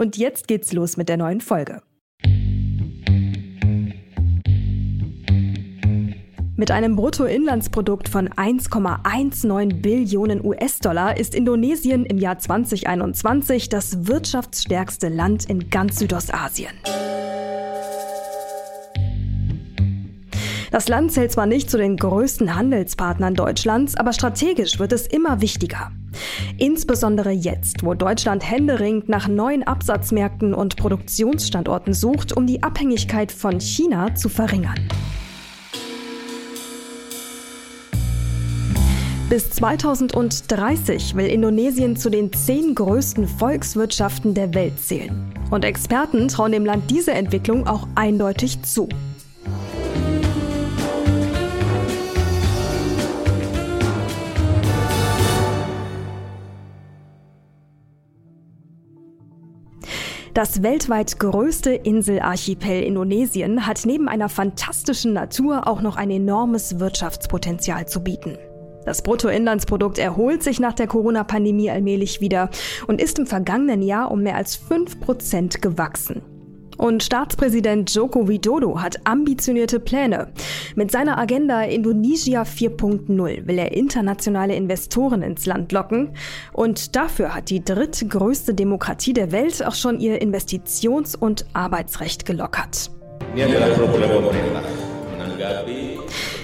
Und jetzt geht's los mit der neuen Folge. Mit einem Bruttoinlandsprodukt von 1,19 Billionen US-Dollar ist Indonesien im Jahr 2021 das wirtschaftsstärkste Land in ganz Südostasien. Das Land zählt zwar nicht zu den größten Handelspartnern Deutschlands, aber strategisch wird es immer wichtiger. Insbesondere jetzt, wo Deutschland händeringend nach neuen Absatzmärkten und Produktionsstandorten sucht, um die Abhängigkeit von China zu verringern. Bis 2030 will Indonesien zu den zehn größten Volkswirtschaften der Welt zählen. Und Experten trauen dem Land diese Entwicklung auch eindeutig zu. Das weltweit größte Inselarchipel Indonesien hat neben einer fantastischen Natur auch noch ein enormes Wirtschaftspotenzial zu bieten. Das Bruttoinlandsprodukt erholt sich nach der Corona-Pandemie allmählich wieder und ist im vergangenen Jahr um mehr als 5 Prozent gewachsen. Und Staatspräsident Joko Widodo hat ambitionierte Pläne. Mit seiner Agenda Indonesia 4.0 will er internationale Investoren ins Land locken. Und dafür hat die drittgrößte Demokratie der Welt auch schon ihr Investitions- und Arbeitsrecht gelockert.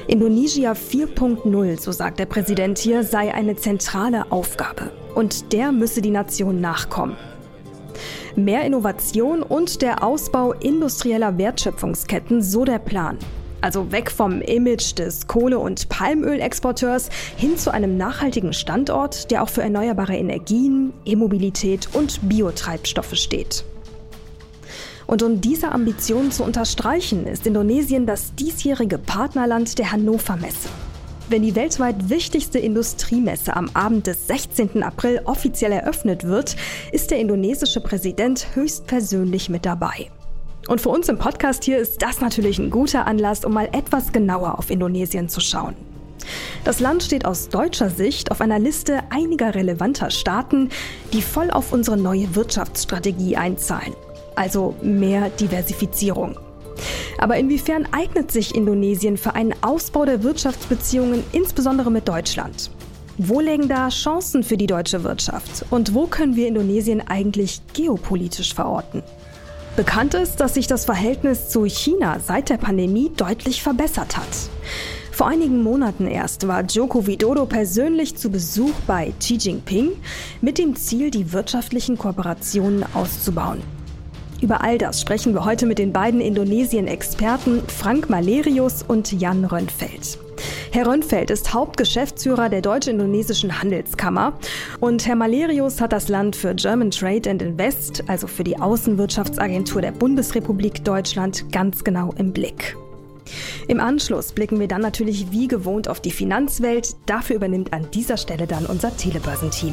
Indonesia 4.0, so sagt der Präsident hier, sei eine zentrale Aufgabe. Und der müsse die Nation nachkommen. Mehr Innovation und der Ausbau industrieller Wertschöpfungsketten, so der Plan. Also weg vom Image des Kohle- und Palmölexporteurs hin zu einem nachhaltigen Standort, der auch für erneuerbare Energien, E-Mobilität und Biotreibstoffe steht. Und um diese Ambitionen zu unterstreichen, ist Indonesien das diesjährige Partnerland der Hannover Messe. Wenn die weltweit wichtigste Industriemesse am Abend des 16. April offiziell eröffnet wird, ist der indonesische Präsident höchstpersönlich mit dabei. Und für uns im Podcast hier ist das natürlich ein guter Anlass, um mal etwas genauer auf Indonesien zu schauen. Das Land steht aus deutscher Sicht auf einer Liste einiger relevanter Staaten, die voll auf unsere neue Wirtschaftsstrategie einzahlen. Also mehr Diversifizierung. Aber inwiefern eignet sich Indonesien für einen Ausbau der Wirtschaftsbeziehungen, insbesondere mit Deutschland? Wo liegen da Chancen für die deutsche Wirtschaft? Und wo können wir Indonesien eigentlich geopolitisch verorten? Bekannt ist, dass sich das Verhältnis zu China seit der Pandemie deutlich verbessert hat. Vor einigen Monaten erst war Joko Widodo persönlich zu Besuch bei Xi Jinping mit dem Ziel, die wirtschaftlichen Kooperationen auszubauen. Über all das sprechen wir heute mit den beiden Indonesien-Experten Frank Malerius und Jan Rönnfeld. Herr Rönnfeld ist Hauptgeschäftsführer der Deutsch-Indonesischen Handelskammer und Herr Malerius hat das Land für German Trade and Invest, also für die Außenwirtschaftsagentur der Bundesrepublik Deutschland, ganz genau im Blick. Im Anschluss blicken wir dann natürlich wie gewohnt auf die Finanzwelt. Dafür übernimmt an dieser Stelle dann unser Telebörsenteam.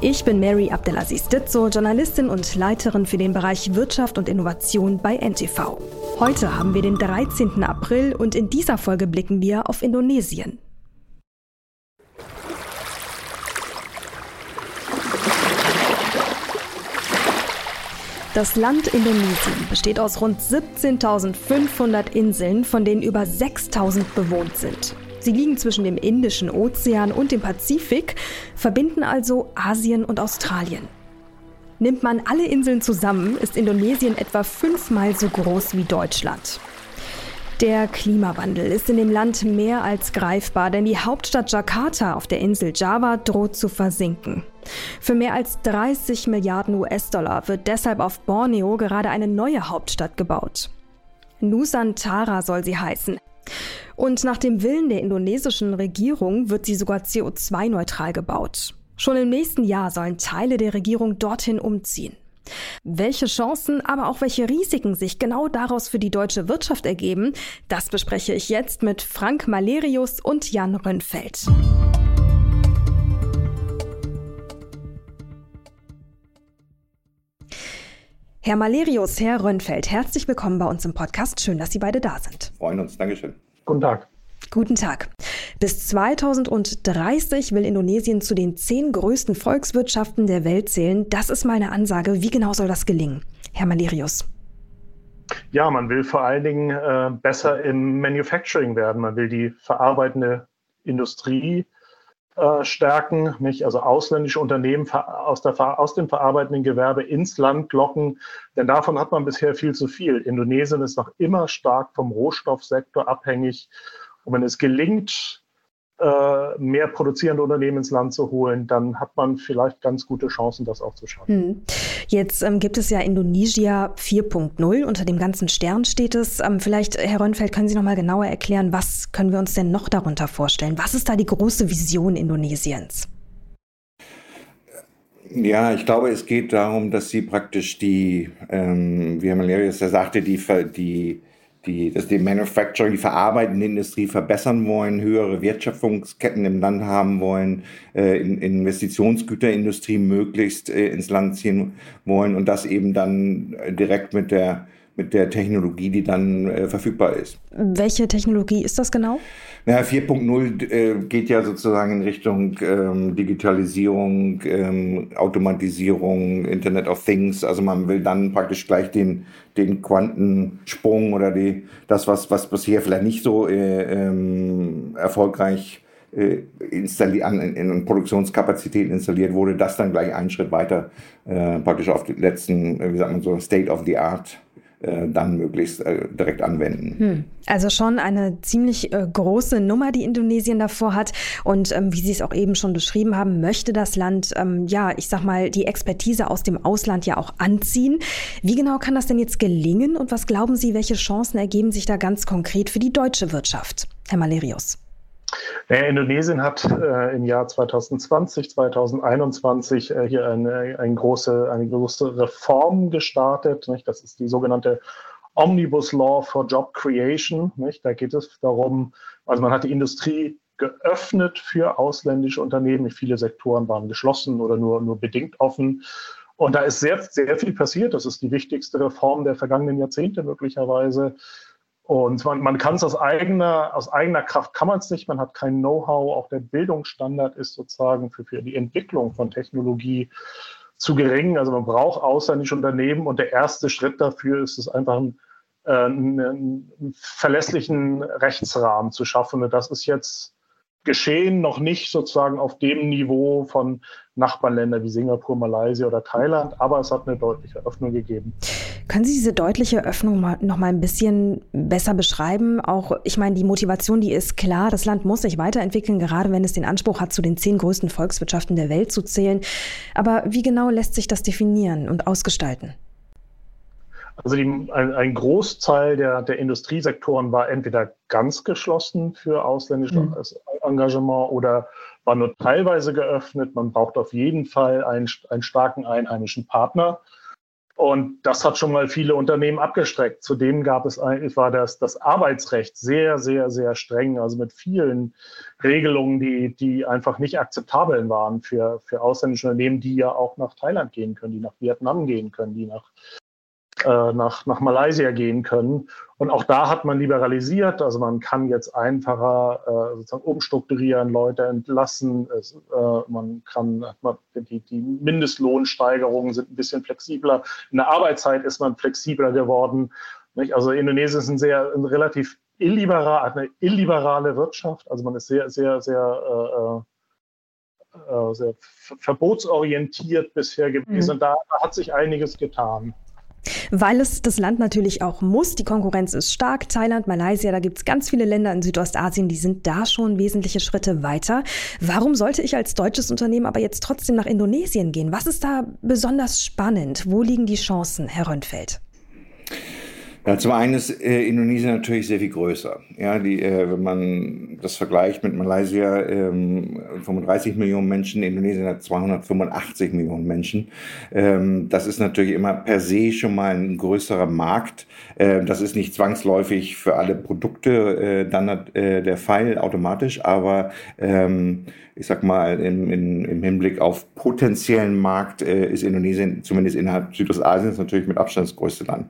Ich bin Mary Abdelaziz Ditzo, Journalistin und Leiterin für den Bereich Wirtschaft und Innovation bei NTV. Heute haben wir den 13. April und in dieser Folge blicken wir auf Indonesien. Das Land Indonesien besteht aus rund 17.500 Inseln, von denen über 6.000 bewohnt sind. Sie liegen zwischen dem Indischen Ozean und dem Pazifik, verbinden also Asien und Australien. Nimmt man alle Inseln zusammen, ist Indonesien etwa fünfmal so groß wie Deutschland. Der Klimawandel ist in dem Land mehr als greifbar, denn die Hauptstadt Jakarta auf der Insel Java droht zu versinken. Für mehr als 30 Milliarden US-Dollar wird deshalb auf Borneo gerade eine neue Hauptstadt gebaut. Nusantara soll sie heißen. Und nach dem Willen der indonesischen Regierung wird sie sogar CO2-neutral gebaut. Schon im nächsten Jahr sollen Teile der Regierung dorthin umziehen. Welche Chancen, aber auch welche Risiken sich genau daraus für die deutsche Wirtschaft ergeben, das bespreche ich jetzt mit Frank Malerius und Jan Rönnfeld. Herr Malerius, Herr Rönnfeld, herzlich willkommen bei uns im Podcast. Schön, dass Sie beide da sind. Freuen uns. Dankeschön. Guten Tag. Guten Tag. Bis 2030 will Indonesien zu den zehn größten Volkswirtschaften der Welt zählen. Das ist mal eine Ansage. Wie genau soll das gelingen? Herr Malerius. Ja, man will vor allen Dingen äh, besser im Manufacturing werden. Man will die verarbeitende Industrie äh, stärken, nicht? also ausländische Unternehmen aus, der, aus dem verarbeitenden Gewerbe ins Land locken, denn davon hat man bisher viel zu viel. Indonesien ist noch immer stark vom Rohstoffsektor abhängig und wenn es gelingt, mehr produzierende Unternehmen ins Land zu holen, dann hat man vielleicht ganz gute Chancen, das auch zu schaffen. Hm. Jetzt ähm, gibt es ja Indonesia 4.0, unter dem ganzen Stern steht es. Ähm, vielleicht, Herr Rönnfeld, können Sie noch mal genauer erklären, was können wir uns denn noch darunter vorstellen? Was ist da die große Vision Indonesiens? Ja, ich glaube, es geht darum, dass Sie praktisch die, ähm, wie Herr Malerius ja sagte, die, die die, dass die Manufacturing, die verarbeitende Industrie verbessern wollen, höhere Wertschöpfungsketten im Land haben wollen, äh, in, Investitionsgüterindustrie möglichst äh, ins Land ziehen wollen und das eben dann direkt mit der mit der Technologie, die dann äh, verfügbar ist. Welche Technologie ist das genau? Naja, 4.0 äh, geht ja sozusagen in Richtung ähm, Digitalisierung, ähm, Automatisierung, Internet of Things. Also man will dann praktisch gleich den, den Quantensprung oder die, das, was, was bisher vielleicht nicht so äh, ähm, erfolgreich äh, installiert, in, in Produktionskapazitäten installiert wurde, das dann gleich einen Schritt weiter äh, praktisch auf den letzten, äh, wie sagt man so, State of the Art dann möglichst äh, direkt anwenden. Hm. Also schon eine ziemlich äh, große Nummer, die Indonesien davor hat. Und ähm, wie Sie es auch eben schon beschrieben haben, möchte das Land, ähm, ja, ich sag mal, die Expertise aus dem Ausland ja auch anziehen. Wie genau kann das denn jetzt gelingen? Und was glauben Sie, welche Chancen ergeben sich da ganz konkret für die deutsche Wirtschaft? Herr Malerius. Ja, Indonesien hat äh, im Jahr 2020, 2021 äh, hier eine, eine, große, eine große Reform gestartet. Nicht? Das ist die sogenannte Omnibus Law for Job Creation. Nicht? Da geht es darum, also man hat die Industrie geöffnet für ausländische Unternehmen. Viele Sektoren waren geschlossen oder nur, nur bedingt offen. Und da ist sehr, sehr viel passiert. Das ist die wichtigste Reform der vergangenen Jahrzehnte möglicherweise. Und man, man kann es aus eigener, aus eigener Kraft kann man es nicht, man hat kein Know-how, auch der Bildungsstandard ist sozusagen für, für die Entwicklung von Technologie zu gering. Also man braucht ausländische Unternehmen und der erste Schritt dafür ist es einfach ein, äh, einen, einen verlässlichen Rechtsrahmen zu schaffen. Und das ist jetzt geschehen, noch nicht sozusagen auf dem Niveau von Nachbarländern wie Singapur, Malaysia oder Thailand, aber es hat eine deutliche Öffnung gegeben. Können Sie diese deutliche Öffnung mal, noch mal ein bisschen besser beschreiben? Auch, ich meine, die Motivation, die ist klar, das Land muss sich weiterentwickeln, gerade wenn es den Anspruch hat, zu den zehn größten Volkswirtschaften der Welt zu zählen. Aber wie genau lässt sich das definieren und ausgestalten? Also die, ein, ein, Großteil der, der Industriesektoren war entweder ganz geschlossen für ausländisches mhm. Engagement oder war nur teilweise geöffnet. Man braucht auf jeden Fall einen, einen starken einheimischen Partner. Und das hat schon mal viele Unternehmen abgestreckt. Zudem gab es eigentlich, war das, das Arbeitsrecht sehr, sehr, sehr streng, also mit vielen Regelungen, die, die einfach nicht akzeptabel waren für, für ausländische Unternehmen, die ja auch nach Thailand gehen können, die nach Vietnam gehen können, die nach äh, nach, nach Malaysia gehen können. Und auch da hat man liberalisiert. Also man kann jetzt einfacher äh, sozusagen umstrukturieren, Leute entlassen. Es, äh, man kann, man, die, die Mindestlohnsteigerungen sind ein bisschen flexibler. In der Arbeitszeit ist man flexibler geworden. Nicht? Also Indonesien ist ein sehr, ein relativ illiberal, eine illiberale Wirtschaft. Also man ist sehr, sehr, sehr äh, äh, sehr verbotsorientiert bisher gewesen. Mhm. Und da hat sich einiges getan. Weil es das Land natürlich auch muss. Die Konkurrenz ist stark. Thailand, Malaysia, da gibt es ganz viele Länder in Südostasien, die sind da schon wesentliche Schritte weiter. Warum sollte ich als deutsches Unternehmen aber jetzt trotzdem nach Indonesien gehen? Was ist da besonders spannend? Wo liegen die Chancen, Herr Rönnfeld? Ja, zum einen ist äh, Indonesien natürlich sehr viel größer. Ja, die, äh, wenn man das vergleicht mit Malaysia, ähm, 35 Millionen Menschen, Indonesien hat 285 Millionen Menschen. Ähm, das ist natürlich immer per se schon mal ein größerer Markt. Äh, das ist nicht zwangsläufig für alle Produkte äh, dann äh, der Fall automatisch, aber ähm, ich sag mal, im, im, im Hinblick auf potenziellen Markt äh, ist Indonesien zumindest innerhalb Südostasiens natürlich mit Abstand das größte Land.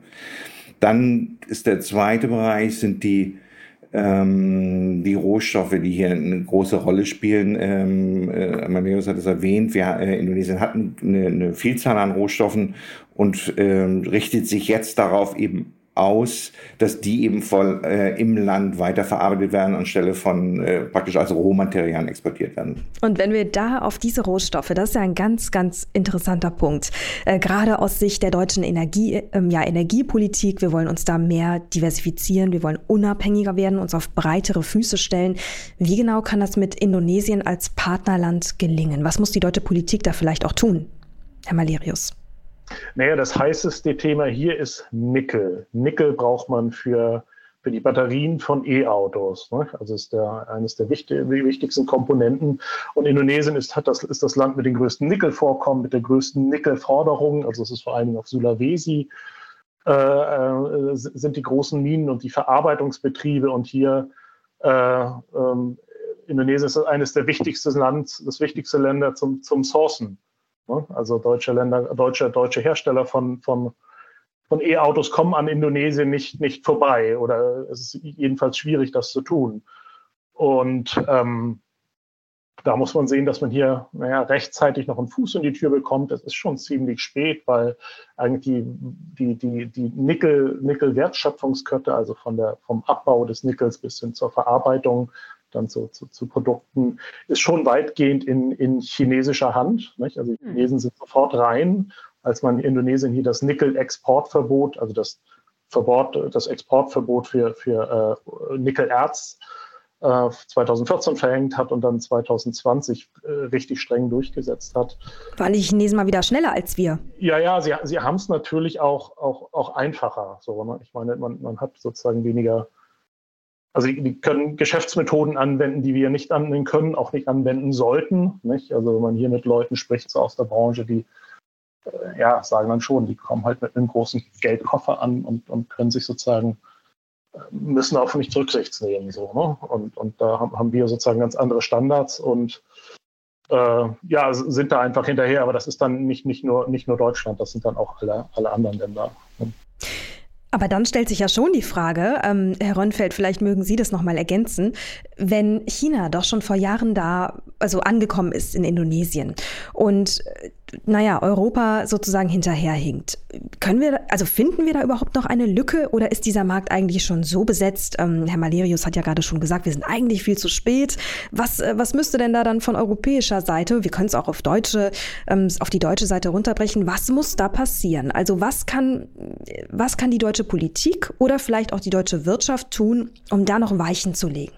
Dann ist der zweite Bereich, sind die, ähm, die Rohstoffe, die hier eine große Rolle spielen. Ähm, äh, Mameus hat es erwähnt, wir, äh, Indonesien hat eine, eine Vielzahl an Rohstoffen und ähm, richtet sich jetzt darauf, eben aus, dass die eben voll äh, im Land weiterverarbeitet werden anstelle von äh, praktisch als Rohmaterialien exportiert werden. Und wenn wir da auf diese Rohstoffe, das ist ja ein ganz, ganz interessanter Punkt, äh, gerade aus Sicht der deutschen Energie, ähm, ja, Energiepolitik, wir wollen uns da mehr diversifizieren, wir wollen unabhängiger werden, uns auf breitere Füße stellen. Wie genau kann das mit Indonesien als Partnerland gelingen? Was muss die deutsche Politik da vielleicht auch tun, Herr Malerius? Naja, das heißeste Thema hier ist Nickel. Nickel braucht man für, für die Batterien von E-Autos. Ne? Also ist der, eines der wichtig, wichtigsten Komponenten. Und Indonesien ist, hat das, ist das Land mit den größten Nickelvorkommen, mit der größten Nickelforderung. Also es ist vor allen Dingen auf Sulawesi äh, äh, sind die großen Minen und die Verarbeitungsbetriebe. Und hier äh, ähm, Indonesien ist eines der wichtigsten Land, das wichtigste Länder zum, zum Sourcen? Also deutsche Länder, deutsche, deutsche Hersteller von, von, von E-Autos kommen an Indonesien nicht, nicht vorbei oder es ist jedenfalls schwierig, das zu tun. Und ähm, da muss man sehen, dass man hier naja, rechtzeitig noch einen Fuß in die Tür bekommt. Es ist schon ziemlich spät, weil eigentlich die, die, die, die Nickel, Nickel-Wertschöpfungskette, also von der, vom Abbau des Nickels bis hin zur Verarbeitung, dann zu, zu, zu Produkten, ist schon weitgehend in, in chinesischer Hand. Nicht? Also die hm. Chinesen sind sofort rein, als man in Indonesien hier das Nickel-Exportverbot, also das Verbot, das Exportverbot für, für äh, Nickelerz äh, 2014 verhängt hat und dann 2020 äh, richtig streng durchgesetzt hat. Waren die Chinesen mal wieder schneller als wir? Ja, ja, sie, sie haben es natürlich auch, auch, auch einfacher. So, ne? Ich meine, man, man hat sozusagen weniger also die, die, können Geschäftsmethoden anwenden, die wir nicht anwenden können, auch nicht anwenden sollten. Nicht? Also wenn man hier mit Leuten spricht so aus der Branche, die äh, ja, sagen dann schon, die kommen halt mit einem großen Geldkoffer an und, und können sich sozusagen, äh, müssen auf mich Rücksicht nehmen. So, ne? und, und da haben wir sozusagen ganz andere Standards und äh, ja, sind da einfach hinterher, aber das ist dann nicht, nicht, nur, nicht nur Deutschland, das sind dann auch alle, alle anderen Länder. Aber dann stellt sich ja schon die Frage, ähm, Herr Rönnfeld, vielleicht mögen Sie das nochmal ergänzen, wenn China doch schon vor Jahren da, also angekommen ist in Indonesien und äh, naja, Europa sozusagen hinterherhinkt. Können wir, also finden wir da überhaupt noch eine Lücke oder ist dieser Markt eigentlich schon so besetzt? Ähm, Herr Malerius hat ja gerade schon gesagt, wir sind eigentlich viel zu spät. Was, äh, was müsste denn da dann von europäischer Seite, wir können es auch auf deutsche, ähm, auf die deutsche Seite runterbrechen, was muss da passieren? Also was kann, was kann die deutsche Politik oder vielleicht auch die deutsche Wirtschaft tun, um da noch Weichen zu legen?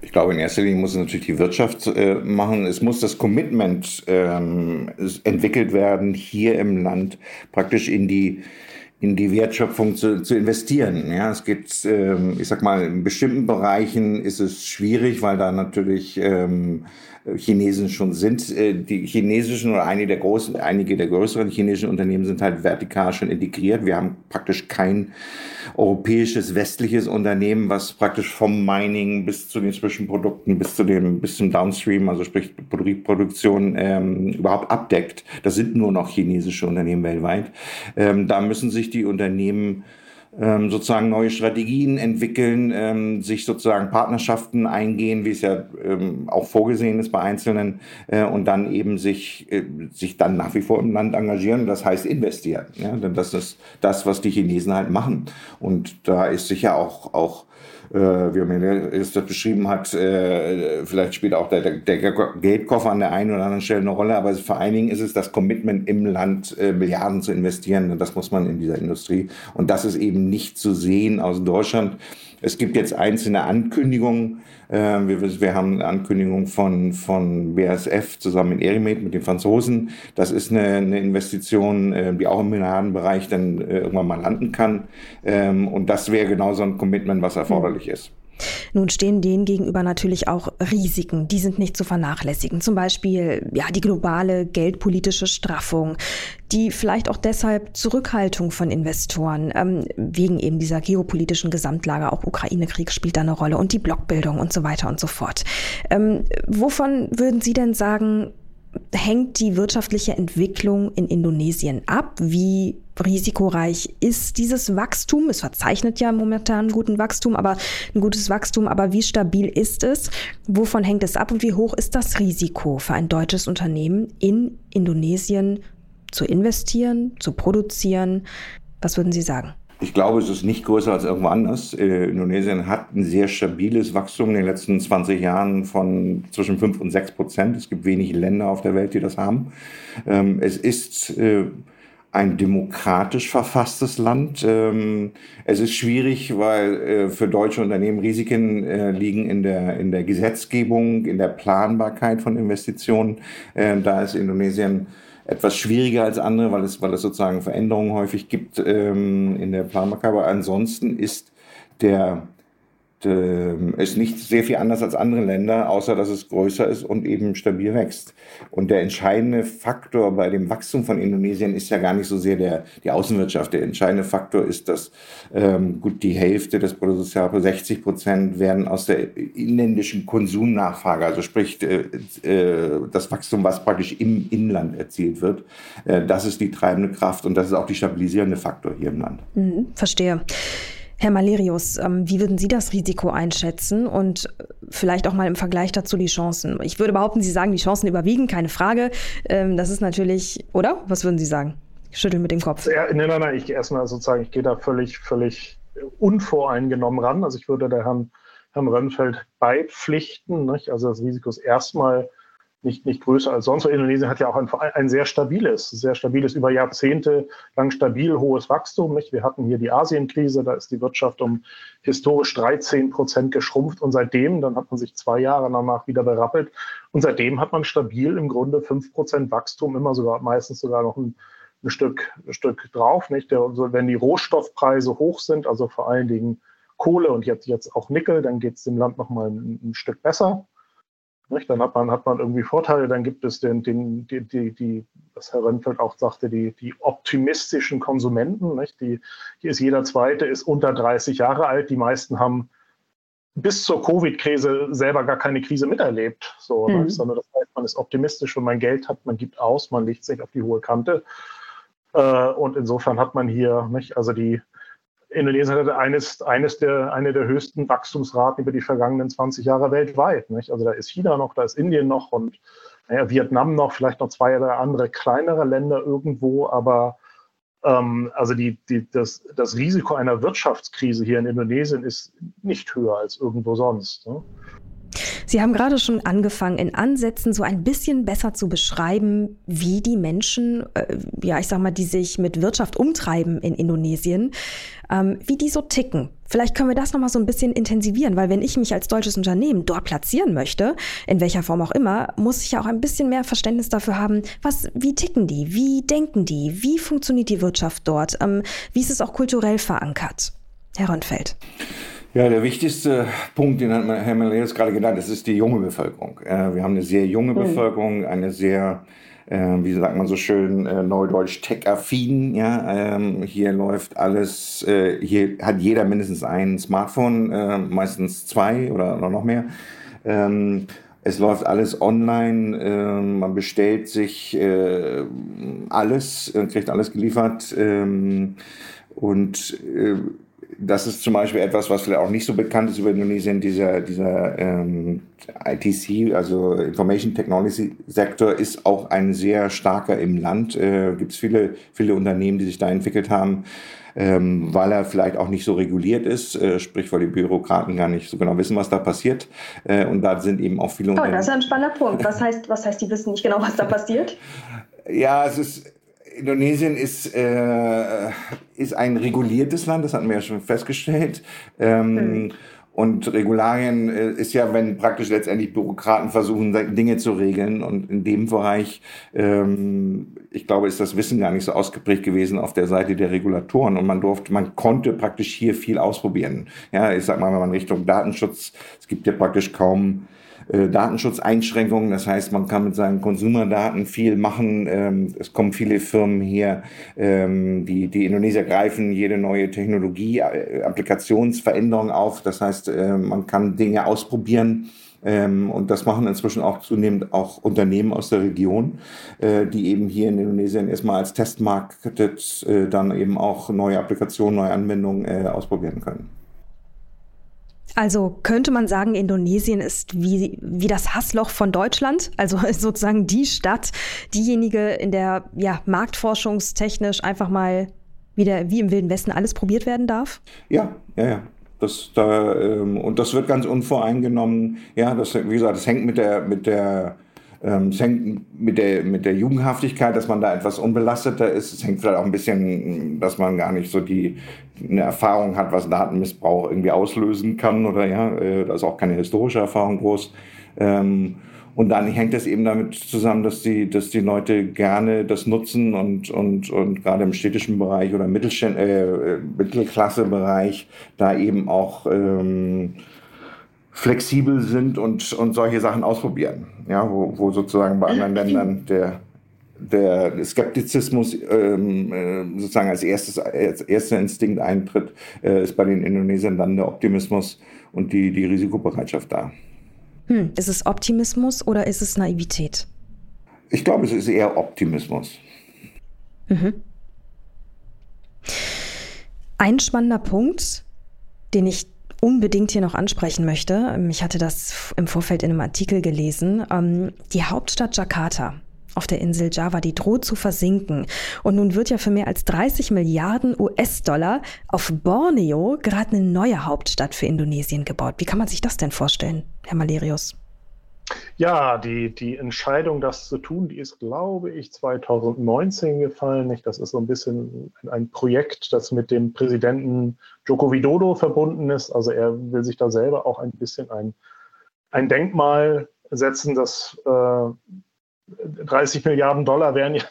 Ich glaube, in erster Linie muss es natürlich die Wirtschaft äh, machen. Es muss das Commitment ähm, entwickelt werden, hier im Land praktisch in die in die Wertschöpfung zu, zu investieren. Ja, es geht, ähm, ich sag mal, in bestimmten Bereichen ist es schwierig, weil da natürlich ähm, Chinesen schon sind. Äh, die chinesischen oder einige der großen, einige der größeren chinesischen Unternehmen sind halt vertikal schon integriert. Wir haben praktisch kein europäisches westliches Unternehmen, was praktisch vom Mining bis zu den Zwischenprodukten bis zu dem bis zum Downstream, also sprich Produktion ähm, überhaupt abdeckt. Das sind nur noch chinesische Unternehmen weltweit. Ähm, da müssen sich die Unternehmen ähm, sozusagen neue Strategien entwickeln, ähm, sich sozusagen Partnerschaften eingehen, wie es ja ähm, auch vorgesehen ist bei Einzelnen, äh, und dann eben sich, äh, sich dann nach wie vor im Land engagieren. Das heißt investieren. Ja? Denn das ist das, was die Chinesen halt machen. Und da ist sicher auch, auch äh, wie mir das beschrieben hat, äh, vielleicht spielt auch der, der, der, Geldkoffer an der einen oder anderen Stelle eine Rolle, aber vor allen Dingen ist es das Commitment im Land, äh, Milliarden zu investieren. Und das muss man in dieser Industrie. Und das ist eben nicht zu sehen aus Deutschland. Es gibt jetzt einzelne Ankündigungen. Äh, wir, wir, haben eine Ankündigung von, von BASF zusammen mit Erimed, mit den Franzosen. Das ist eine, eine Investition, äh, die auch im Milliardenbereich dann äh, irgendwann mal landen kann. Ähm, und das wäre genau so ein Commitment, was erforderlich ist. Nun stehen denen gegenüber natürlich auch Risiken, die sind nicht zu vernachlässigen. Zum Beispiel ja, die globale geldpolitische Straffung, die vielleicht auch deshalb Zurückhaltung von Investoren ähm, wegen eben dieser geopolitischen Gesamtlage, auch Ukraine-Krieg spielt da eine Rolle und die Blockbildung und so weiter und so fort. Ähm, wovon würden Sie denn sagen, hängt die wirtschaftliche Entwicklung in Indonesien ab? Wie risikoreich ist dieses Wachstum? Es verzeichnet ja momentan guten Wachstum, aber ein gutes Wachstum, aber wie stabil ist es? Wovon hängt es ab und wie hoch ist das Risiko für ein deutsches Unternehmen in Indonesien zu investieren, zu produzieren? Was würden Sie sagen? Ich glaube, es ist nicht größer als irgendwo anders. Äh, Indonesien hat ein sehr stabiles Wachstum in den letzten 20 Jahren von zwischen 5 und 6 Prozent. Es gibt wenig Länder auf der Welt, die das haben. Ähm, es ist äh, ein demokratisch verfasstes Land. Ähm, es ist schwierig, weil äh, für deutsche Unternehmen Risiken äh, liegen in der, in der Gesetzgebung, in der Planbarkeit von Investitionen. Äh, da ist Indonesien etwas schwieriger als andere, weil es, weil es sozusagen Veränderungen häufig gibt ähm, in der Planbarkeit. Aber ansonsten ist der ist nicht sehr viel anders als andere Länder, außer dass es größer ist und eben stabil wächst. Und der entscheidende Faktor bei dem Wachstum von Indonesien ist ja gar nicht so sehr der, die Außenwirtschaft. Der entscheidende Faktor ist, dass ähm, gut die Hälfte des Bruttosozialprodukts, 60 Prozent, werden aus der inländischen Konsumnachfrage, also sprich äh, äh, das Wachstum, was praktisch im Inland erzielt wird. Äh, das ist die treibende Kraft und das ist auch die stabilisierende Faktor hier im Land. Mhm, verstehe. Herr Malerius, ähm, wie würden Sie das Risiko einschätzen und vielleicht auch mal im Vergleich dazu die Chancen? Ich würde behaupten, Sie sagen, die Chancen überwiegen, keine Frage. Ähm, das ist natürlich, oder? Was würden Sie sagen? Ich schüttel mit dem Kopf. Ja, nein, nein, nein, ich erstmal sozusagen, ich gehe da völlig, völlig unvoreingenommen ran. Also ich würde der Herrn, Herrn Rönnfeld beipflichten. Nicht? Also das Risiko ist erstmal nicht, nicht größer als sonst. Indonesien hat ja auch ein, ein sehr stabiles, sehr stabiles, über Jahrzehnte lang stabil hohes Wachstum. Nicht? Wir hatten hier die Asienkrise, da ist die Wirtschaft um historisch 13 Prozent geschrumpft und seitdem, dann hat man sich zwei Jahre danach wieder berappelt und seitdem hat man stabil im Grunde 5 Prozent Wachstum, immer sogar, meistens sogar noch ein, ein Stück, ein Stück drauf. Nicht? Der, wenn die Rohstoffpreise hoch sind, also vor allen Dingen Kohle und jetzt, jetzt auch Nickel, dann geht es dem Land nochmal ein, ein Stück besser. Nicht? Dann hat man, hat man irgendwie Vorteile, dann gibt es den, den, die, die, die, was Herr Rönnfeld auch sagte, die, die optimistischen Konsumenten. Nicht? Die, hier ist jeder Zweite ist unter 30 Jahre alt. Die meisten haben bis zur Covid-Krise selber gar keine Krise miterlebt. So, mhm. Sondern das heißt, man ist optimistisch, wenn man Geld hat, man gibt aus, man legt sich auf die hohe Kante. Äh, und insofern hat man hier, nicht? also die, Indonesien hatte eines, eines der, eine der höchsten Wachstumsraten über die vergangenen 20 Jahre weltweit. Nicht? Also da ist China noch, da ist Indien noch und naja, Vietnam noch, vielleicht noch zwei oder andere kleinere Länder irgendwo, aber ähm, also die, die, das, das Risiko einer Wirtschaftskrise hier in Indonesien ist nicht höher als irgendwo sonst. Ne? Sie haben gerade schon angefangen, in Ansätzen so ein bisschen besser zu beschreiben, wie die Menschen, äh, ja, ich sag mal, die sich mit Wirtschaft umtreiben in Indonesien, ähm, wie die so ticken. Vielleicht können wir das nochmal so ein bisschen intensivieren, weil wenn ich mich als deutsches Unternehmen dort platzieren möchte, in welcher Form auch immer, muss ich ja auch ein bisschen mehr Verständnis dafür haben, was, wie ticken die, wie denken die, wie funktioniert die Wirtschaft dort, ähm, wie ist es auch kulturell verankert. Herr Rönnfeld. Ja, der wichtigste Punkt, den hat Herr Meleus gerade genannt, das ist die junge Bevölkerung. Äh, wir haben eine sehr junge mhm. Bevölkerung, eine sehr, äh, wie sagt man so schön, äh, neudeutsch tech-affin. Ja? Ähm, hier läuft alles, hier hat jeder mindestens ein Smartphone, meistens zwei oder noch mehr. Ähm, es läuft alles online, man bestellt sich alles, kriegt alles geliefert. Ähm, und das ist zum Beispiel etwas, was vielleicht auch nicht so bekannt ist über Indonesien, dieser, dieser ähm, ITC, also Information Technology Sektor, ist auch ein sehr starker im Land. Äh, Gibt es viele, viele Unternehmen, die sich da entwickelt haben, ähm, weil er vielleicht auch nicht so reguliert ist, äh, sprich, weil die Bürokraten gar nicht so genau wissen, was da passiert. Äh, und da sind eben auch viele oh, Unternehmen. Das ist ein spannender Punkt. Was heißt, was heißt, die wissen nicht genau, was da passiert? Ja, es ist Indonesien ist, äh, ist ein reguliertes Land, das hatten wir ja schon festgestellt. Ähm, mhm. Und Regularien äh, ist ja, wenn praktisch letztendlich Bürokraten versuchen, Dinge zu regeln. Und in dem Bereich, ähm, ich glaube, ist das Wissen gar nicht so ausgeprägt gewesen auf der Seite der Regulatoren. Und man durfte, man konnte praktisch hier viel ausprobieren. Ja, ich sag mal, wenn man Richtung Datenschutz, es gibt ja praktisch kaum äh, Datenschutzeinschränkungen. Das heißt, man kann mit seinen Konsumerdaten viel machen. Ähm, es kommen viele Firmen hier, ähm, die, die Indonesier greifen jede neue Technologie, äh, Applikationsveränderung auf. Das heißt, äh, man kann Dinge ausprobieren. Ähm, und das machen inzwischen auch zunehmend auch Unternehmen aus der Region, äh, die eben hier in Indonesien erstmal als Testmarkt äh, dann eben auch neue Applikationen, neue Anwendungen äh, ausprobieren können. Also könnte man sagen, Indonesien ist wie, wie das Hassloch von Deutschland, also sozusagen die Stadt, diejenige, in der ja, marktforschungstechnisch einfach mal wieder wie im Wilden Westen alles probiert werden darf? Ja, ja, ja. Das, da, ähm, und das wird ganz unvoreingenommen. Ja, das, wie gesagt, das hängt mit der, mit der ähm, es hängt mit der, mit der Jugendhaftigkeit, dass man da etwas unbelasteter ist. Es hängt vielleicht auch ein bisschen, dass man gar nicht so die eine Erfahrung hat, was Datenmissbrauch irgendwie auslösen kann oder ja, äh, da ist auch keine historische Erfahrung groß. Ähm, und dann hängt es eben damit zusammen, dass die, dass die Leute gerne das nutzen und, und, und gerade im städtischen Bereich oder Mittelständ äh, Mittelklasse-Bereich da eben auch ähm, flexibel sind und, und solche Sachen ausprobieren. Ja, wo, wo sozusagen bei anderen Ländern der, der Skeptizismus ähm, äh, sozusagen als, erstes, als erster Instinkt eintritt, äh, ist bei den Indonesiern dann der Optimismus und die, die Risikobereitschaft da. Hm, ist es Optimismus oder ist es Naivität? Ich glaube, es ist eher Optimismus. Mhm. Ein spannender Punkt, den ich unbedingt hier noch ansprechen möchte, ich hatte das im Vorfeld in einem Artikel gelesen, ähm, die Hauptstadt Jakarta auf der Insel Java, die droht zu versinken. Und nun wird ja für mehr als 30 Milliarden US-Dollar auf Borneo gerade eine neue Hauptstadt für Indonesien gebaut. Wie kann man sich das denn vorstellen, Herr Malerius? Ja, die, die Entscheidung, das zu tun, die ist, glaube ich, 2019 gefallen. Das ist so ein bisschen ein Projekt, das mit dem Präsidenten Joko Widodo verbunden ist. Also er will sich da selber auch ein bisschen ein, ein Denkmal setzen, dass äh, 30 Milliarden Dollar wären ja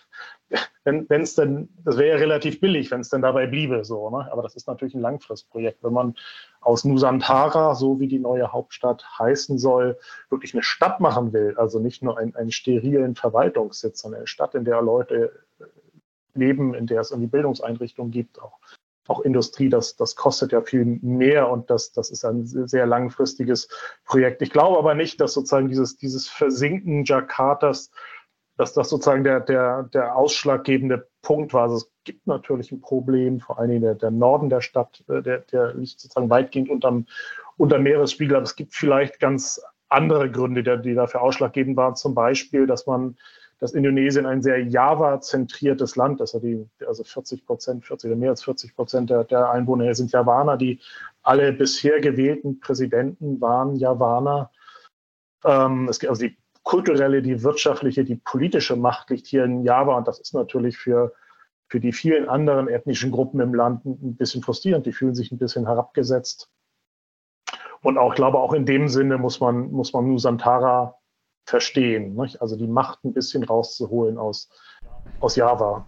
wenn es denn, das wäre ja relativ billig, wenn es denn dabei bliebe, so, ne? Aber das ist natürlich ein Langfristprojekt. Wenn man aus Nusantara, so wie die neue Hauptstadt heißen soll, wirklich eine Stadt machen will, also nicht nur ein, einen sterilen Verwaltungssitz, sondern eine Stadt, in der Leute äh, leben, in der es irgendwie Bildungseinrichtungen gibt, auch, auch Industrie, das, das kostet ja viel mehr und das, das ist ein sehr langfristiges Projekt. Ich glaube aber nicht, dass sozusagen dieses, dieses Versinken Jakartas dass das sozusagen der, der, der ausschlaggebende Punkt war. Also es gibt natürlich ein Problem, vor allen Dingen der, der Norden der Stadt, äh, der, der liegt sozusagen weitgehend unterm, unter Meeresspiegel, aber es gibt vielleicht ganz andere Gründe, die, die dafür ausschlaggebend waren. Zum Beispiel, dass man, dass Indonesien ein sehr Java-zentriertes Land ist. Also, die, also 40 Prozent, 40 oder mehr als 40 Prozent der, der Einwohner sind Javaner. Die alle bisher gewählten Präsidenten waren Javaner. Ähm, es, also die kulturelle, die wirtschaftliche, die politische Macht liegt hier in Java und das ist natürlich für, für die vielen anderen ethnischen Gruppen im Land ein bisschen frustrierend. Die fühlen sich ein bisschen herabgesetzt. Und auch, ich glaube, auch in dem Sinne muss man, muss man Nusantara verstehen. Nicht? Also die Macht ein bisschen rauszuholen aus, aus Java.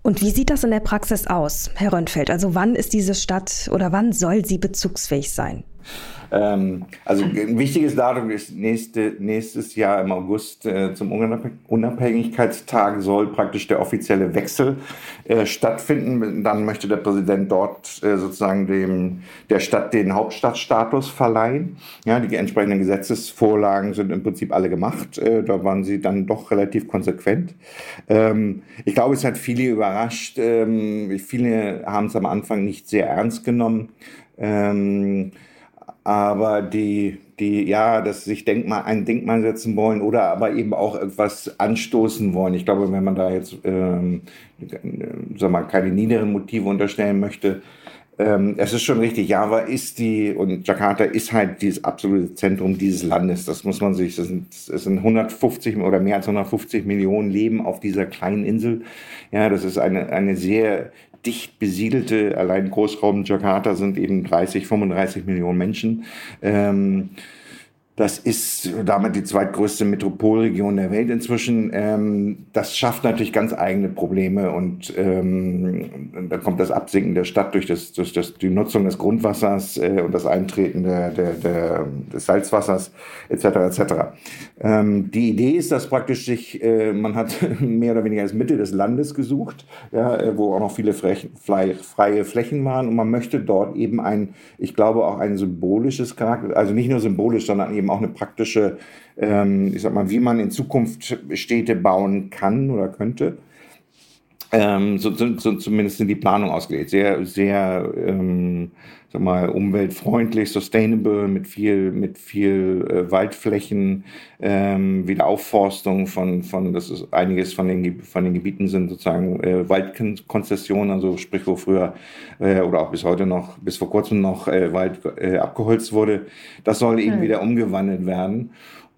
Und wie sieht das in der Praxis aus, Herr Rönnfeld? Also wann ist diese Stadt oder wann soll sie bezugsfähig sein? Ähm, also ein wichtiges Datum ist nächste, nächstes Jahr im August äh, zum Unabhängigkeitstag soll praktisch der offizielle Wechsel äh, stattfinden. Dann möchte der Präsident dort äh, sozusagen dem, der Stadt den Hauptstadtstatus verleihen. Ja, die entsprechenden Gesetzesvorlagen sind im Prinzip alle gemacht. Äh, da waren sie dann doch relativ konsequent. Ähm, ich glaube, es hat viele überrascht. Ähm, viele haben es am Anfang nicht sehr ernst genommen. Ähm, aber die, die, ja, dass sich Denkmal, ein Denkmal setzen wollen oder aber eben auch etwas anstoßen wollen. Ich glaube, wenn man da jetzt, ähm, sag mal, keine niederen Motive unterstellen möchte, ähm, es ist schon richtig, Java ist die, und Jakarta ist halt dieses absolute Zentrum dieses Landes. Das muss man sich, es sind, es sind 150 oder mehr als 150 Millionen leben auf dieser kleinen Insel. Ja, das ist eine, eine sehr dicht besiedelte, allein Großraum Jakarta sind eben 30, 35 Millionen Menschen. Ähm, das ist damit die zweitgrößte Metropolregion der Welt inzwischen. Ähm, das schafft natürlich ganz eigene Probleme und ähm, da kommt das Absinken der Stadt durch, das, durch das, die Nutzung des Grundwassers äh, und das Eintreten der, der, der, des Salzwassers etc. etc. Ähm, die Idee ist, dass praktisch sich, äh, man hat mehr oder weniger das Mitte des Landes gesucht, ja, äh, wo auch noch viele freie Flächen waren und man möchte dort eben ein, ich glaube auch ein symbolisches Charakter, also nicht nur symbolisch, sondern eben eben auch eine praktische, ähm, ich sag mal, wie man in Zukunft Städte bauen kann oder könnte. Ähm, so, so, so zumindest sind die Planung ausgelegt. Sehr, sehr, ähm, sag mal, umweltfreundlich, sustainable, mit viel, mit viel äh, Waldflächen, ähm, Wiederaufforstung von, von, das ist einiges von den, von den Gebieten sind sozusagen äh, Waldkonzessionen, also sprich, wo früher äh, oder auch bis heute noch, bis vor kurzem noch äh, Wald äh, abgeholzt wurde. Das soll eben mhm. wieder umgewandelt werden.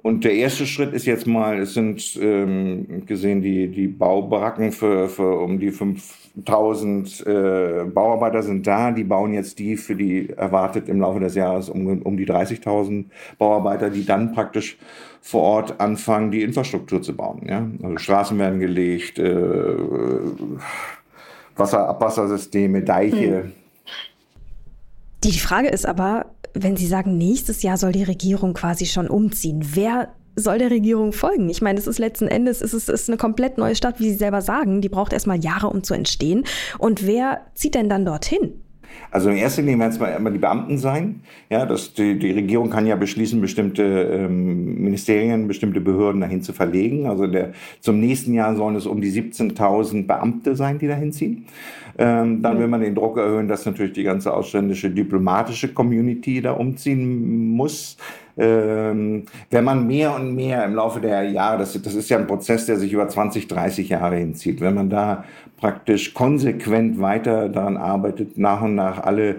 Und der erste Schritt ist jetzt mal, es sind ähm, gesehen die, die Baubaracken für, für um die 5000 äh, Bauarbeiter sind da. Die bauen jetzt die für die erwartet im Laufe des Jahres um, um die 30.000 Bauarbeiter, die dann praktisch vor Ort anfangen, die Infrastruktur zu bauen. Ja? Also Straßen werden gelegt, äh, Wasserabwassersysteme, Deiche. Hm. Die Frage ist aber, wenn Sie sagen, nächstes Jahr soll die Regierung quasi schon umziehen, wer soll der Regierung folgen? Ich meine, es ist letzten Endes, es ist, ist eine komplett neue Stadt, wie Sie selber sagen. Die braucht erstmal Jahre, um zu entstehen. Und wer zieht denn dann dorthin? Also in erster Linie werden es mal immer die Beamten sein. Ja, dass die, die Regierung kann ja beschließen, bestimmte ähm, Ministerien, bestimmte Behörden dahin zu verlegen. Also der, zum nächsten Jahr sollen es um die 17.000 Beamte sein, die dahin ziehen. Ähm, dann will man den Druck erhöhen, dass natürlich die ganze ausländische diplomatische Community da umziehen muss. Ähm, wenn man mehr und mehr im Laufe der Jahre, das, das ist ja ein Prozess, der sich über 20, 30 Jahre hinzieht, wenn man da praktisch konsequent weiter daran arbeitet, nach und nach alle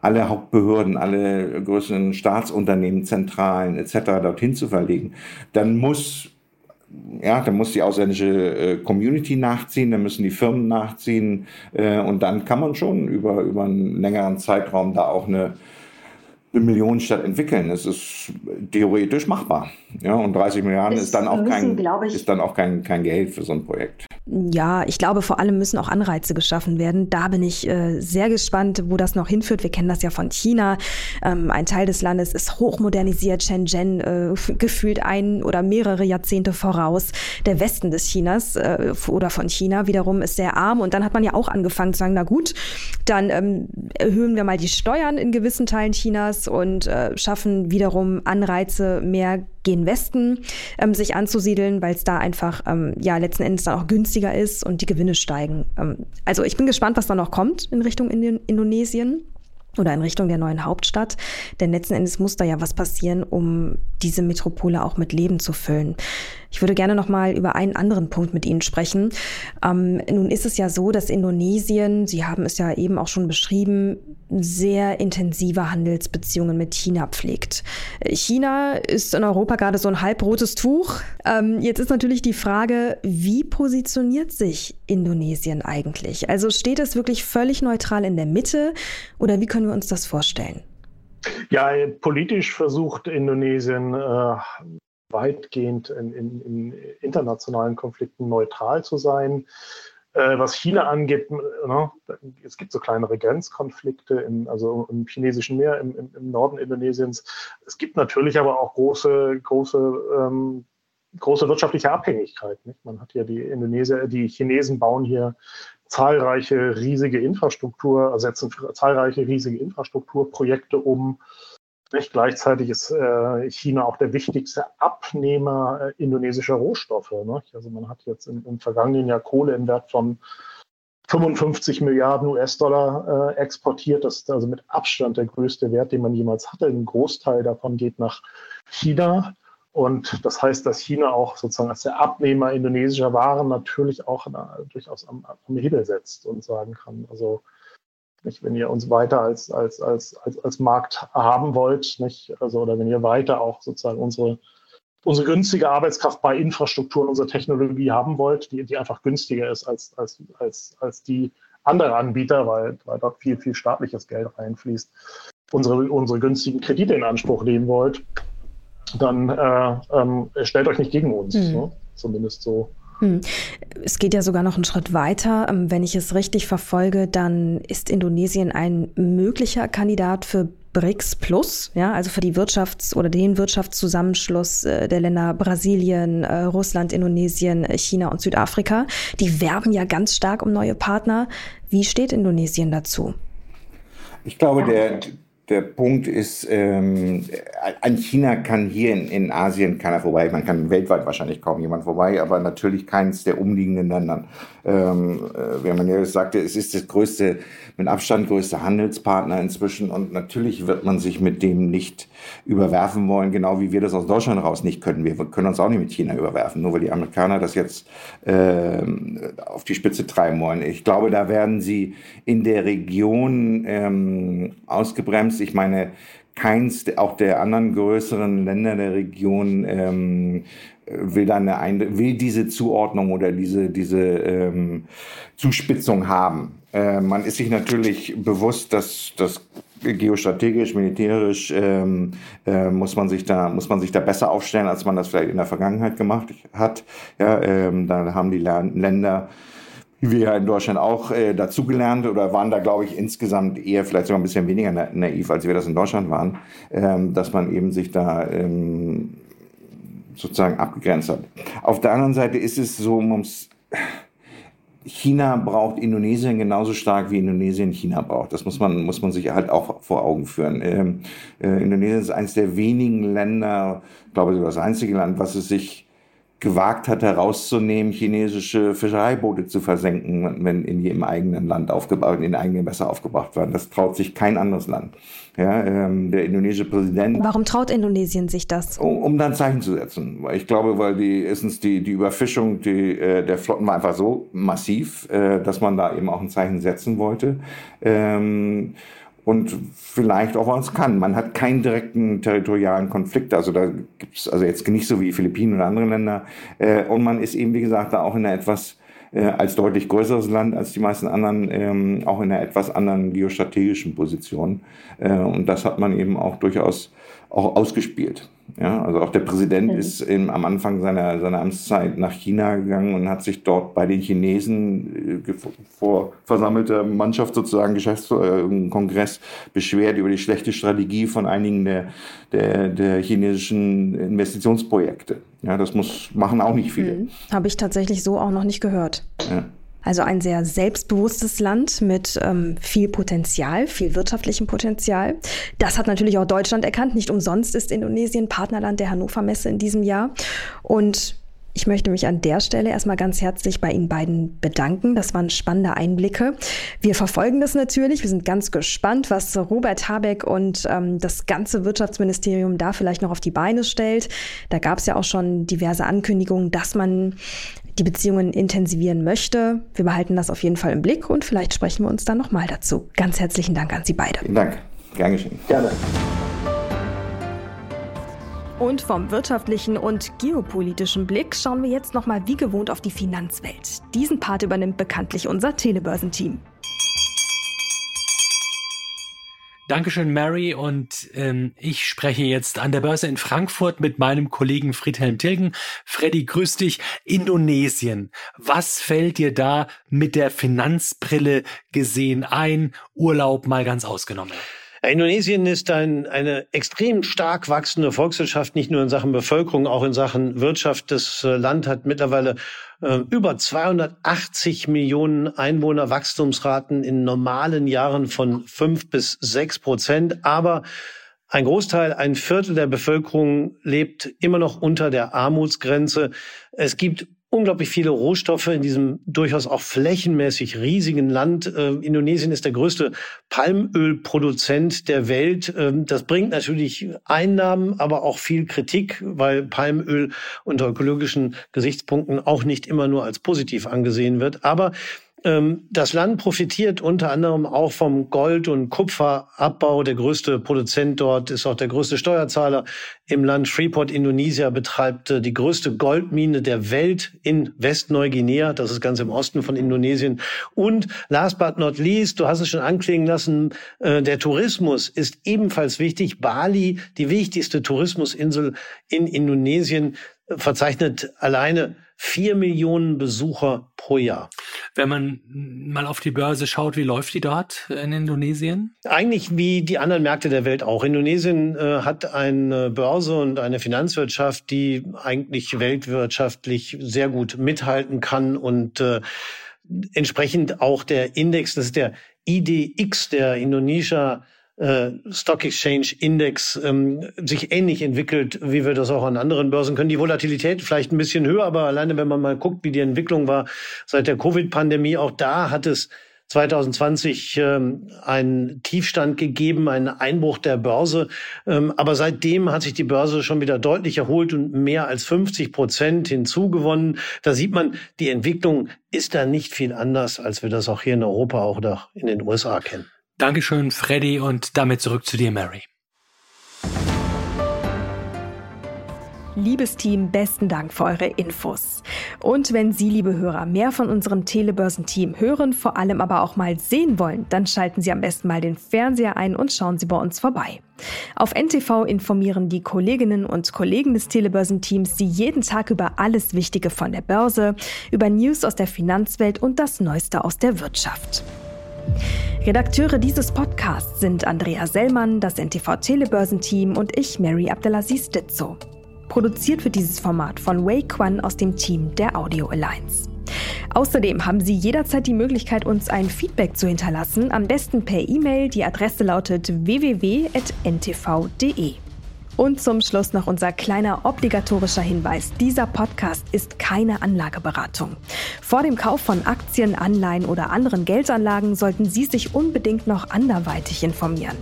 alle Hauptbehörden, alle größeren Staatsunternehmen, Zentralen etc. dorthin zu verlegen, dann muss ja, dann muss die ausländische äh, Community nachziehen, dann müssen die Firmen nachziehen äh, und dann kann man schon über, über einen längeren Zeitraum da auch eine, eine Millionenstadt entwickeln. Es ist theoretisch machbar. Ja, und 30 Milliarden ist dann auch, müssen, kein, ist dann auch kein, kein Geld für so ein Projekt. Ja, ich glaube, vor allem müssen auch Anreize geschaffen werden. Da bin ich äh, sehr gespannt, wo das noch hinführt. Wir kennen das ja von China. Ähm, ein Teil des Landes ist hochmodernisiert. Shenzhen äh, gefühlt ein oder mehrere Jahrzehnte voraus. Der Westen des Chinas äh, oder von China wiederum ist sehr arm. Und dann hat man ja auch angefangen zu sagen, na gut, dann ähm, erhöhen wir mal die Steuern in gewissen Teilen Chinas und äh, schaffen wiederum Anreize, mehr gen Westen ähm, sich anzusiedeln, weil es da einfach ähm, ja letzten Endes dann auch günstiger ist und die Gewinne steigen. Ähm, also ich bin gespannt, was da noch kommt in Richtung Indien Indonesien oder in Richtung der neuen Hauptstadt. Denn letzten Endes muss da ja was passieren, um diese Metropole auch mit Leben zu füllen. Ich würde gerne noch mal über einen anderen Punkt mit Ihnen sprechen. Ähm, nun ist es ja so, dass Indonesien, Sie haben es ja eben auch schon beschrieben, sehr intensive Handelsbeziehungen mit China pflegt. China ist in Europa gerade so ein halbrotes Tuch. Ähm, jetzt ist natürlich die Frage, wie positioniert sich Indonesien eigentlich? Also steht es wirklich völlig neutral in der Mitte oder wie können wir uns das vorstellen? Ja, politisch versucht Indonesien äh, weitgehend in, in, in, internationalen Konflikten neutral zu sein. Äh, was China angeht, ne, es gibt so kleinere Grenzkonflikte, in, also im chinesischen Meer, im, im, im, Norden Indonesiens. Es gibt natürlich aber auch große, große, ähm, große wirtschaftliche Abhängigkeit. Nicht? Man hat ja die Indonesier, die Chinesen bauen hier zahlreiche riesige Infrastruktur, ersetzen zahlreiche riesige Infrastrukturprojekte um. Nicht? Gleichzeitig ist äh, China auch der wichtigste Abnehmer äh, indonesischer Rohstoffe. Nicht? Also man hat jetzt im, im, vergangenen Jahr Kohle im Wert von 55 Milliarden US-Dollar äh, exportiert. Das ist also mit Abstand der größte Wert, den man jemals hatte. Ein Großteil davon geht nach China. Und das heißt, dass China auch sozusagen als der Abnehmer indonesischer Waren natürlich auch na, durchaus am, am Hebel setzt und sagen kann, also nicht, wenn ihr uns weiter als, als, als, als, als Markt haben wollt, nicht, also, oder wenn ihr weiter auch sozusagen unsere, unsere günstige Arbeitskraft bei Infrastruktur und unserer Technologie haben wollt, die, die einfach günstiger ist als, als, als, als die andere Anbieter, weil, weil dort viel, viel staatliches Geld reinfließt, unsere, unsere günstigen Kredite in Anspruch nehmen wollt, dann äh, ähm, stellt euch nicht gegen uns. Mhm. Ne? Zumindest so hm. Es geht ja sogar noch einen Schritt weiter. Ähm, wenn ich es richtig verfolge, dann ist Indonesien ein möglicher Kandidat für BRICS Plus, ja, also für die Wirtschafts- oder den Wirtschaftszusammenschluss äh, der Länder Brasilien, äh, Russland, Indonesien, China und Südafrika. Die werben ja ganz stark um neue Partner. Wie steht Indonesien dazu? Ich glaube, der, der Punkt ist, ähm, an China kann hier in, in Asien keiner vorbei. Man kann weltweit wahrscheinlich kaum jemand vorbei, aber natürlich keins der umliegenden Ländern. Ähm, äh, wenn man ja sagte, es ist das größte, mit Abstand größte Handelspartner inzwischen und natürlich wird man sich mit dem nicht überwerfen wollen, genau wie wir das aus Deutschland raus nicht können. Wir können uns auch nicht mit China überwerfen, nur weil die Amerikaner das jetzt äh, auf die Spitze treiben wollen. Ich glaube, da werden sie in der Region ähm, ausgebremst. Ich meine, keins auch der anderen größeren Länder der Region ähm, will dann eine, will diese Zuordnung oder diese diese ähm, Zuspitzung haben. Äh, man ist sich natürlich bewusst, dass das geostrategisch, militärisch ähm, äh, muss man sich da muss man sich da besser aufstellen, als man das vielleicht in der Vergangenheit gemacht hat. Ja, ähm, da haben die Länder wir ja in Deutschland auch äh, dazugelernt oder waren da, glaube ich, insgesamt eher vielleicht sogar ein bisschen weniger naiv, als wir das in Deutschland waren, ähm, dass man eben sich da ähm, sozusagen abgegrenzt hat. Auf der anderen Seite ist es so, mums, China braucht Indonesien genauso stark wie Indonesien China braucht. Das muss man, muss man sich halt auch vor Augen führen. Ähm, äh, Indonesien ist eines der wenigen Länder, glaube ich das einzige Land, was es sich gewagt hat, herauszunehmen, chinesische Fischereiboote zu versenken, wenn in jedem eigenen Land aufgebaut, in eigenen Messer aufgebracht werden. Das traut sich kein anderes Land. Ja, ähm, der indonesische Präsident. Warum traut Indonesien sich das? Um, um dann Zeichen zu setzen. Ich glaube, weil die erstens die, die Überfischung die, äh, der Flotten war einfach so massiv, äh, dass man da eben auch ein Zeichen setzen wollte. Ähm, und vielleicht auch was kann. Man hat keinen direkten territorialen Konflikt, also da gibt's also jetzt nicht so wie Philippinen oder andere Länder. Äh, und man ist eben, wie gesagt, da auch in einer etwas äh, als deutlich größeres Land als die meisten anderen, ähm, auch in einer etwas anderen geostrategischen Position. Äh, und das hat man eben auch durchaus auch ausgespielt. Ja, also auch der Präsident mhm. ist im, am Anfang seiner, seiner Amtszeit nach China gegangen und hat sich dort bei den Chinesen äh, vor versammelter Mannschaft sozusagen Geschäftskongress äh, Kongress beschwert über die schlechte Strategie von einigen der, der, der chinesischen Investitionsprojekte. Ja, das muss machen auch nicht viele. Mhm. Habe ich tatsächlich so auch noch nicht gehört. Ja. Also ein sehr selbstbewusstes Land mit ähm, viel Potenzial, viel wirtschaftlichem Potenzial. Das hat natürlich auch Deutschland erkannt. Nicht umsonst ist Indonesien Partnerland der Hannover Messe in diesem Jahr. Und ich möchte mich an der Stelle erstmal ganz herzlich bei Ihnen beiden bedanken. Das waren spannende Einblicke. Wir verfolgen das natürlich. Wir sind ganz gespannt, was Robert Habeck und ähm, das ganze Wirtschaftsministerium da vielleicht noch auf die Beine stellt. Da gab es ja auch schon diverse Ankündigungen, dass man die Beziehungen intensivieren möchte. Wir behalten das auf jeden Fall im Blick und vielleicht sprechen wir uns dann nochmal dazu. Ganz herzlichen Dank an Sie beide. Vielen Dank. Gern geschehen. Gerne. Und vom wirtschaftlichen und geopolitischen Blick schauen wir jetzt nochmal wie gewohnt auf die Finanzwelt. Diesen Part übernimmt bekanntlich unser Telebörsenteam. Dankeschön, Mary. Und ähm, ich spreche jetzt an der Börse in Frankfurt mit meinem Kollegen Friedhelm Tilgen. Freddy, grüß dich. Indonesien. Was fällt dir da mit der Finanzbrille gesehen ein? Urlaub mal ganz ausgenommen. Indonesien ist ein, eine extrem stark wachsende Volkswirtschaft, nicht nur in Sachen Bevölkerung, auch in Sachen Wirtschaft. Das äh, Land hat mittlerweile äh, über 280 Millionen Einwohner, Wachstumsraten in normalen Jahren von fünf bis sechs Prozent. Aber ein Großteil, ein Viertel der Bevölkerung lebt immer noch unter der Armutsgrenze. Es gibt unglaublich viele Rohstoffe in diesem durchaus auch flächenmäßig riesigen Land. Äh, Indonesien ist der größte Palmölproduzent der Welt. Ähm, das bringt natürlich Einnahmen, aber auch viel Kritik, weil Palmöl unter ökologischen Gesichtspunkten auch nicht immer nur als positiv angesehen wird. Aber das Land profitiert unter anderem auch vom Gold- und Kupferabbau. Der größte Produzent dort ist auch der größte Steuerzahler im Land. Freeport Indonesia betreibt äh, die größte Goldmine der Welt in Westneuguinea. Das ist ganz im Osten von Indonesien. Und last but not least, du hast es schon anklingen lassen, äh, der Tourismus ist ebenfalls wichtig. Bali, die wichtigste Tourismusinsel in Indonesien, verzeichnet alleine vier Millionen Besucher pro Jahr. Wenn man mal auf die Börse schaut, wie läuft die dort in Indonesien? Eigentlich wie die anderen Märkte der Welt auch. Indonesien äh, hat eine Börse und eine Finanzwirtschaft, die eigentlich weltwirtschaftlich sehr gut mithalten kann und äh, entsprechend auch der Index, das ist der IDX, der Indonesia äh, Stock Exchange Index ähm, sich ähnlich entwickelt, wie wir das auch an anderen Börsen können. Die Volatilität vielleicht ein bisschen höher, aber alleine wenn man mal guckt, wie die Entwicklung war seit der Covid-Pandemie, auch da hat es 2020 ähm, einen Tiefstand gegeben, einen Einbruch der Börse. Ähm, aber seitdem hat sich die Börse schon wieder deutlich erholt und mehr als 50 Prozent hinzugewonnen. Da sieht man, die Entwicklung ist da nicht viel anders, als wir das auch hier in Europa oder in den USA kennen. Dankeschön, Freddy, und damit zurück zu dir, Mary. Liebes Team, besten Dank für eure Infos. Und wenn Sie, liebe Hörer, mehr von unserem Telebörsenteam hören, vor allem aber auch mal sehen wollen, dann schalten Sie am besten mal den Fernseher ein und schauen Sie bei uns vorbei. Auf NTV informieren die Kolleginnen und Kollegen des Telebörsenteams Sie jeden Tag über alles Wichtige von der Börse, über News aus der Finanzwelt und das Neueste aus der Wirtschaft. Redakteure dieses Podcasts sind Andrea Sellmann, das NTV Telebörsenteam und ich, Mary Abdelaziz Ditzo. Produziert wird dieses Format von Wei Quan aus dem Team der Audio Alliance. Außerdem haben Sie jederzeit die Möglichkeit, uns ein Feedback zu hinterlassen, am besten per E-Mail. Die Adresse lautet www.ntv.de. Und zum Schluss noch unser kleiner obligatorischer Hinweis. Dieser Podcast ist keine Anlageberatung. Vor dem Kauf von Aktien, Anleihen oder anderen Geldanlagen sollten Sie sich unbedingt noch anderweitig informieren.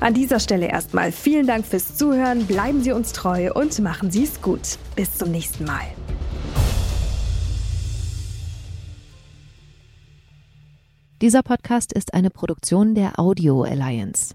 An dieser Stelle erstmal vielen Dank fürs Zuhören, bleiben Sie uns treu und machen Sie es gut. Bis zum nächsten Mal. Dieser Podcast ist eine Produktion der Audio Alliance.